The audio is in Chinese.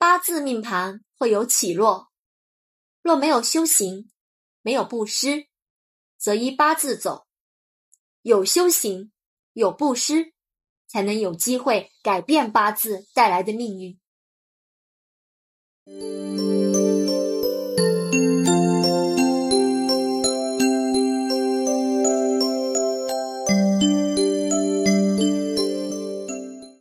八字命盘会有起落。若没有修行没有布施则依八字走。有修行有布施才能有机会改变八字带来的命运。